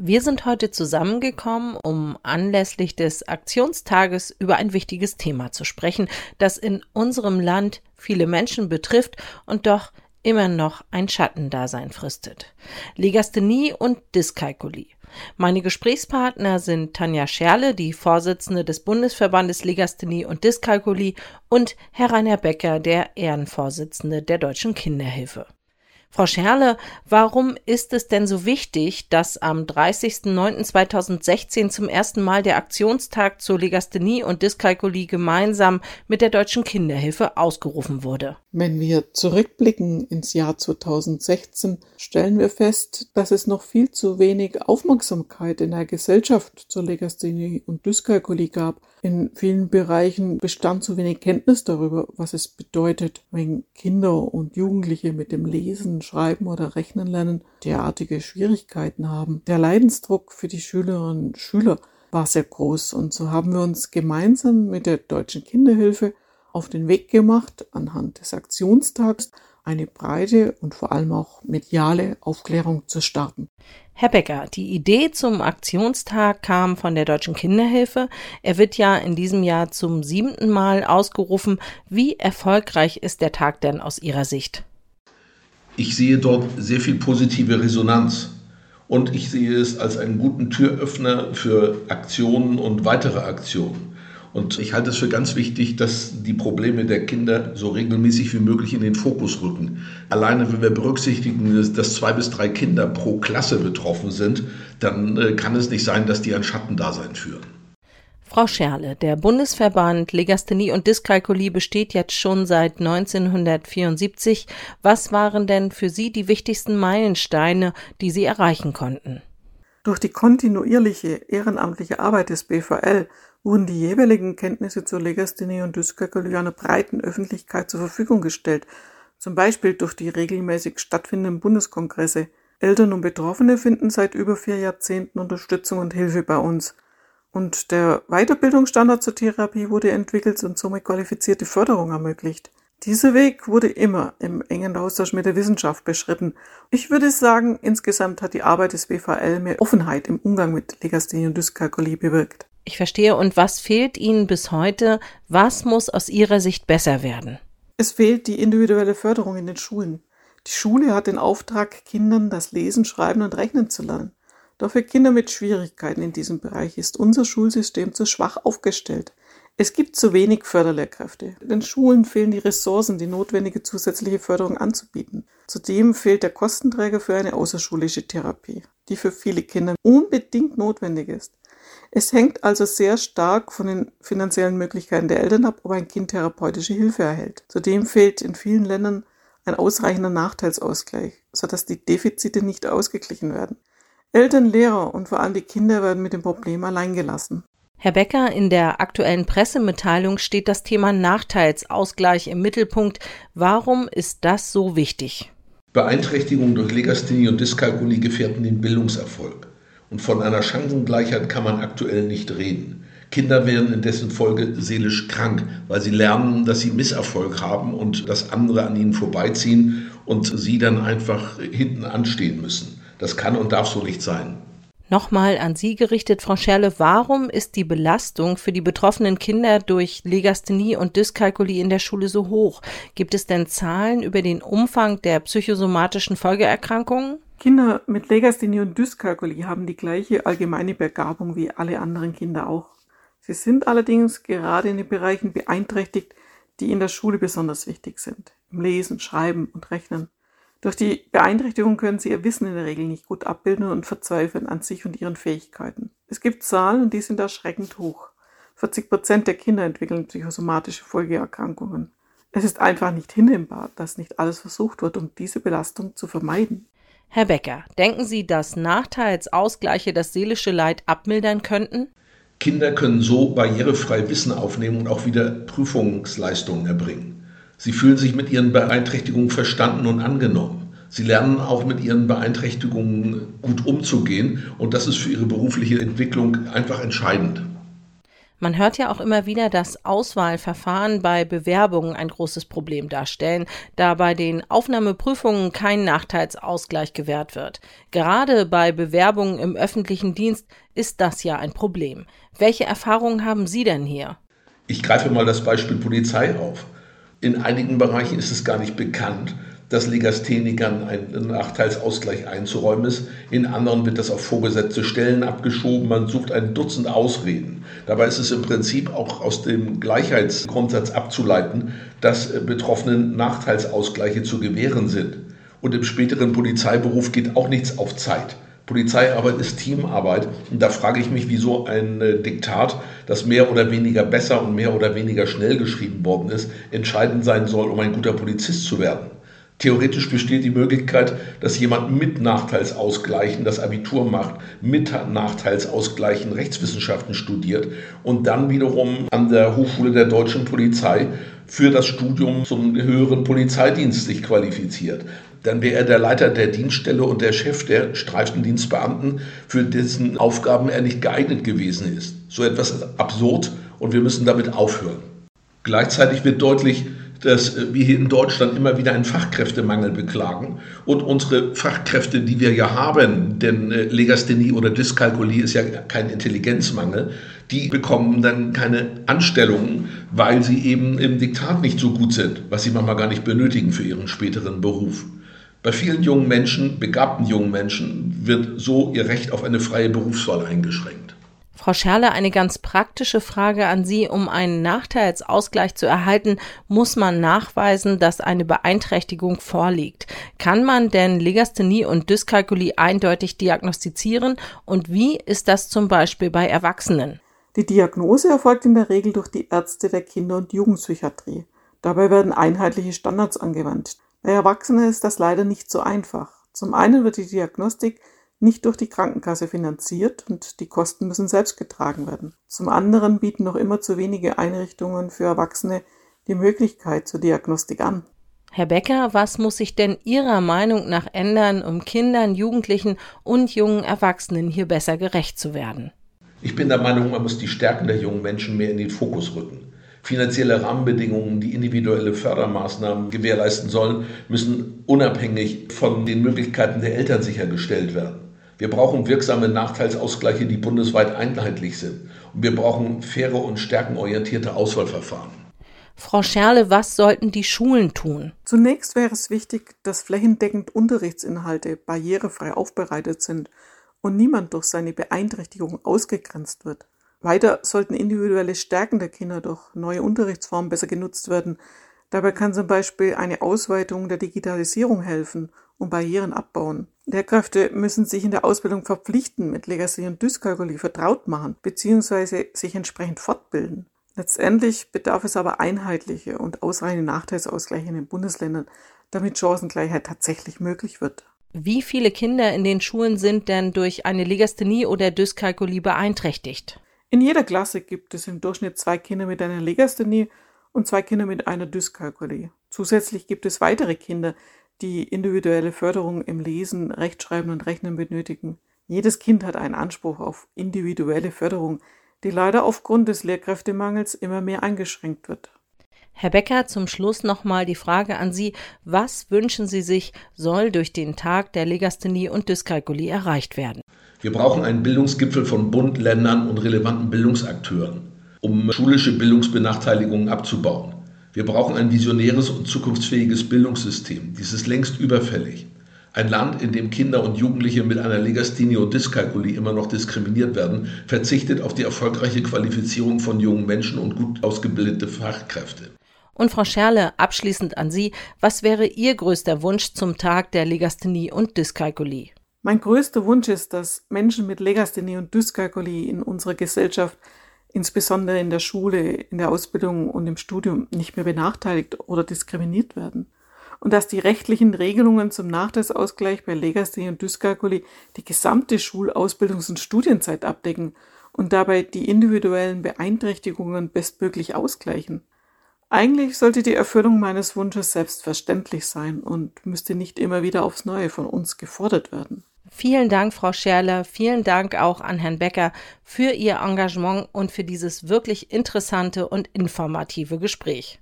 Wir sind heute zusammengekommen, um anlässlich des Aktionstages über ein wichtiges Thema zu sprechen, das in unserem Land viele Menschen betrifft und doch immer noch ein Schattendasein fristet. Legasthenie und Dyskalkulie. Meine Gesprächspartner sind Tanja Scherle, die Vorsitzende des Bundesverbandes Legasthenie und Dyskalkulie und Herr Rainer Becker, der Ehrenvorsitzende der Deutschen Kinderhilfe. Frau Scherle, warum ist es denn so wichtig, dass am 30.09.2016 zum ersten Mal der Aktionstag zur Legasthenie und Dyskalkulie gemeinsam mit der Deutschen Kinderhilfe ausgerufen wurde? Wenn wir zurückblicken ins Jahr 2016, stellen wir fest, dass es noch viel zu wenig Aufmerksamkeit in der Gesellschaft zur Legasthenie und Dyskalkulie gab. In vielen Bereichen bestand zu wenig Kenntnis darüber, was es bedeutet, wenn Kinder und Jugendliche mit dem Lesen, Schreiben oder Rechnen lernen derartige Schwierigkeiten haben. Der Leidensdruck für die Schülerinnen und Schüler war sehr groß und so haben wir uns gemeinsam mit der Deutschen Kinderhilfe auf den Weg gemacht, anhand des Aktionstags eine breite und vor allem auch mediale Aufklärung zu starten. Herr Becker, die Idee zum Aktionstag kam von der Deutschen Kinderhilfe. Er wird ja in diesem Jahr zum siebten Mal ausgerufen. Wie erfolgreich ist der Tag denn aus Ihrer Sicht? Ich sehe dort sehr viel positive Resonanz und ich sehe es als einen guten Türöffner für Aktionen und weitere Aktionen. Und ich halte es für ganz wichtig, dass die Probleme der Kinder so regelmäßig wie möglich in den Fokus rücken. Alleine, wenn wir berücksichtigen, dass zwei bis drei Kinder pro Klasse betroffen sind, dann äh, kann es nicht sein, dass die ein Schattendasein führen. Frau Scherle, der Bundesverband Legasthenie und Dyskalkulie besteht jetzt schon seit 1974. Was waren denn für Sie die wichtigsten Meilensteine, die Sie erreichen konnten? Durch die kontinuierliche ehrenamtliche Arbeit des BVL wurden die jeweiligen Kenntnisse zur Legasthenie und Dyskalkulie einer breiten Öffentlichkeit zur Verfügung gestellt, zum Beispiel durch die regelmäßig stattfindenden Bundeskongresse. Eltern und Betroffene finden seit über vier Jahrzehnten Unterstützung und Hilfe bei uns. Und der Weiterbildungsstandard zur Therapie wurde entwickelt und somit qualifizierte Förderung ermöglicht. Dieser Weg wurde immer im engen Austausch mit der Wissenschaft beschritten. Ich würde sagen, insgesamt hat die Arbeit des BVL mehr Offenheit im Umgang mit Legasthenie und Dyskalkulie bewirkt. Ich verstehe. Und was fehlt Ihnen bis heute? Was muss aus Ihrer Sicht besser werden? Es fehlt die individuelle Förderung in den Schulen. Die Schule hat den Auftrag, Kindern das Lesen, Schreiben und Rechnen zu lernen. Doch für Kinder mit Schwierigkeiten in diesem Bereich ist unser Schulsystem zu schwach aufgestellt. Es gibt zu wenig Förderlehrkräfte. Den Schulen fehlen die Ressourcen, die notwendige zusätzliche Förderung anzubieten. Zudem fehlt der Kostenträger für eine außerschulische Therapie, die für viele Kinder unbedingt notwendig ist. Es hängt also sehr stark von den finanziellen Möglichkeiten der Eltern ab, ob ein Kind therapeutische Hilfe erhält. Zudem fehlt in vielen Ländern ein ausreichender Nachteilsausgleich, sodass die Defizite nicht ausgeglichen werden. Eltern, Lehrer und vor allem die Kinder werden mit dem Problem alleingelassen. Herr Becker, in der aktuellen Pressemitteilung steht das Thema Nachteilsausgleich im Mittelpunkt. Warum ist das so wichtig? Beeinträchtigungen durch Legasthenie und Dyskalkulie gefährden den Bildungserfolg. Und von einer Chancengleichheit kann man aktuell nicht reden. Kinder werden in dessen Folge seelisch krank, weil sie lernen, dass sie Misserfolg haben und dass andere an ihnen vorbeiziehen und sie dann einfach hinten anstehen müssen. Das kann und darf so nicht sein. Nochmal an Sie gerichtet, Frau Scherle, warum ist die Belastung für die betroffenen Kinder durch Legasthenie und Dyskalkulie in der Schule so hoch? Gibt es denn Zahlen über den Umfang der psychosomatischen Folgeerkrankungen? Kinder mit Legasthenie und Dyskalkulie haben die gleiche allgemeine Begabung wie alle anderen Kinder auch. Sie sind allerdings gerade in den Bereichen beeinträchtigt, die in der Schule besonders wichtig sind. Im Lesen, Schreiben und Rechnen. Durch die Beeinträchtigung können sie ihr Wissen in der Regel nicht gut abbilden und verzweifeln an sich und ihren Fähigkeiten. Es gibt Zahlen und die sind erschreckend hoch. 40 Prozent der Kinder entwickeln psychosomatische Folgeerkrankungen. Es ist einfach nicht hinnehmbar, dass nicht alles versucht wird, um diese Belastung zu vermeiden. Herr Becker, denken Sie, dass Nachteilsausgleiche das seelische Leid abmildern könnten? Kinder können so barrierefrei Wissen aufnehmen und auch wieder Prüfungsleistungen erbringen. Sie fühlen sich mit ihren Beeinträchtigungen verstanden und angenommen. Sie lernen auch mit ihren Beeinträchtigungen gut umzugehen und das ist für ihre berufliche Entwicklung einfach entscheidend. Man hört ja auch immer wieder, dass Auswahlverfahren bei Bewerbungen ein großes Problem darstellen, da bei den Aufnahmeprüfungen kein Nachteilsausgleich gewährt wird. Gerade bei Bewerbungen im öffentlichen Dienst ist das ja ein Problem. Welche Erfahrungen haben Sie denn hier? Ich greife mal das Beispiel Polizei auf. In einigen Bereichen ist es gar nicht bekannt, dass Legasthenikern ein Nachteilsausgleich einzuräumen ist. In anderen wird das auf vorgesetzte Stellen abgeschoben. Man sucht ein Dutzend Ausreden. Dabei ist es im Prinzip auch aus dem Gleichheitsgrundsatz abzuleiten, dass Betroffenen Nachteilsausgleiche zu gewähren sind. Und im späteren Polizeiberuf geht auch nichts auf Zeit. Polizeiarbeit ist Teamarbeit. Und da frage ich mich, wieso ein äh, Diktat, das mehr oder weniger besser und mehr oder weniger schnell geschrieben worden ist, entscheidend sein soll, um ein guter Polizist zu werden. Theoretisch besteht die Möglichkeit, dass jemand mit Nachteilsausgleichen das Abitur macht, mit Nachteilsausgleichen Rechtswissenschaften studiert und dann wiederum an der Hochschule der deutschen Polizei für das Studium zum höheren Polizeidienst sich qualifiziert. Dann wäre er der Leiter der Dienststelle und der Chef der Streifendienstbeamten, für dessen Aufgaben er nicht geeignet gewesen ist. So etwas ist absurd und wir müssen damit aufhören. Gleichzeitig wird deutlich, dass wir hier in Deutschland immer wieder einen Fachkräftemangel beklagen und unsere Fachkräfte, die wir ja haben, denn äh, Legasthenie oder Dyskalkulie ist ja kein Intelligenzmangel, die bekommen dann keine Anstellungen, weil sie eben im Diktat nicht so gut sind, was sie manchmal gar nicht benötigen für ihren späteren Beruf. Bei vielen jungen Menschen, begabten jungen Menschen, wird so ihr Recht auf eine freie Berufswahl eingeschränkt. Frau Scherle, eine ganz praktische Frage an Sie. Um einen Nachteilsausgleich zu erhalten, muss man nachweisen, dass eine Beeinträchtigung vorliegt. Kann man denn Legasthenie und Dyskalkulie eindeutig diagnostizieren? Und wie ist das zum Beispiel bei Erwachsenen? Die Diagnose erfolgt in der Regel durch die Ärzte der Kinder- und Jugendpsychiatrie. Dabei werden einheitliche Standards angewandt. Bei Erwachsenen ist das leider nicht so einfach. Zum einen wird die Diagnostik nicht durch die Krankenkasse finanziert und die Kosten müssen selbst getragen werden. Zum anderen bieten noch immer zu wenige Einrichtungen für Erwachsene die Möglichkeit zur Diagnostik an. Herr Becker, was muss sich denn Ihrer Meinung nach ändern, um Kindern, Jugendlichen und jungen Erwachsenen hier besser gerecht zu werden? Ich bin der Meinung, man muss die Stärken der jungen Menschen mehr in den Fokus rücken. Finanzielle Rahmenbedingungen, die individuelle Fördermaßnahmen gewährleisten sollen, müssen unabhängig von den Möglichkeiten der Eltern sichergestellt werden. Wir brauchen wirksame Nachteilsausgleiche, die bundesweit einheitlich sind. Und wir brauchen faire und stärkenorientierte Auswahlverfahren. Frau Scherle, was sollten die Schulen tun? Zunächst wäre es wichtig, dass flächendeckend Unterrichtsinhalte barrierefrei aufbereitet sind und niemand durch seine Beeinträchtigung ausgegrenzt wird. Weiter sollten individuelle Stärken der Kinder durch neue Unterrichtsformen besser genutzt werden. Dabei kann zum Beispiel eine Ausweitung der Digitalisierung helfen und Barrieren abbauen. Lehrkräfte müssen sich in der Ausbildung verpflichten, mit Legacy und Dyskalkulie vertraut machen bzw. sich entsprechend fortbilden. Letztendlich bedarf es aber einheitliche und ausreichende Nachteilsausgleiche in den Bundesländern, damit Chancengleichheit tatsächlich möglich wird. Wie viele Kinder in den Schulen sind denn durch eine Legasthenie oder Dyskalkulie beeinträchtigt? In jeder Klasse gibt es im Durchschnitt zwei Kinder mit einer Legasthenie und zwei Kinder mit einer Dyskalkulie. Zusätzlich gibt es weitere Kinder, die individuelle Förderung im Lesen, Rechtschreiben und Rechnen benötigen. Jedes Kind hat einen Anspruch auf individuelle Förderung, die leider aufgrund des Lehrkräftemangels immer mehr eingeschränkt wird. Herr Becker, zum Schluss nochmal die Frage an Sie. Was wünschen Sie sich, soll durch den Tag der Legasthenie und Dyskalkulie erreicht werden? Wir brauchen einen Bildungsgipfel von Bund, Ländern und relevanten Bildungsakteuren, um schulische Bildungsbenachteiligungen abzubauen. Wir brauchen ein visionäres und zukunftsfähiges Bildungssystem. Dies ist längst überfällig. Ein Land, in dem Kinder und Jugendliche mit einer Legasthenie und Dyskalkulie immer noch diskriminiert werden, verzichtet auf die erfolgreiche Qualifizierung von jungen Menschen und gut ausgebildete Fachkräfte. Und Frau Scherle, abschließend an Sie, was wäre Ihr größter Wunsch zum Tag der Legasthenie und Dyskalkulie? Mein größter Wunsch ist, dass Menschen mit Legasthenie und Dyskalkulie in unserer Gesellschaft insbesondere in der Schule, in der Ausbildung und im Studium nicht mehr benachteiligt oder diskriminiert werden. Und dass die rechtlichen Regelungen zum Nachteilsausgleich bei Legasthenie und Dyskalkulie die gesamte Schulausbildungs- und Studienzeit abdecken und dabei die individuellen Beeinträchtigungen bestmöglich ausgleichen. Eigentlich sollte die Erfüllung meines Wunsches selbstverständlich sein und müsste nicht immer wieder aufs Neue von uns gefordert werden. Vielen Dank, Frau Scherler. Vielen Dank auch an Herrn Becker für Ihr Engagement und für dieses wirklich interessante und informative Gespräch.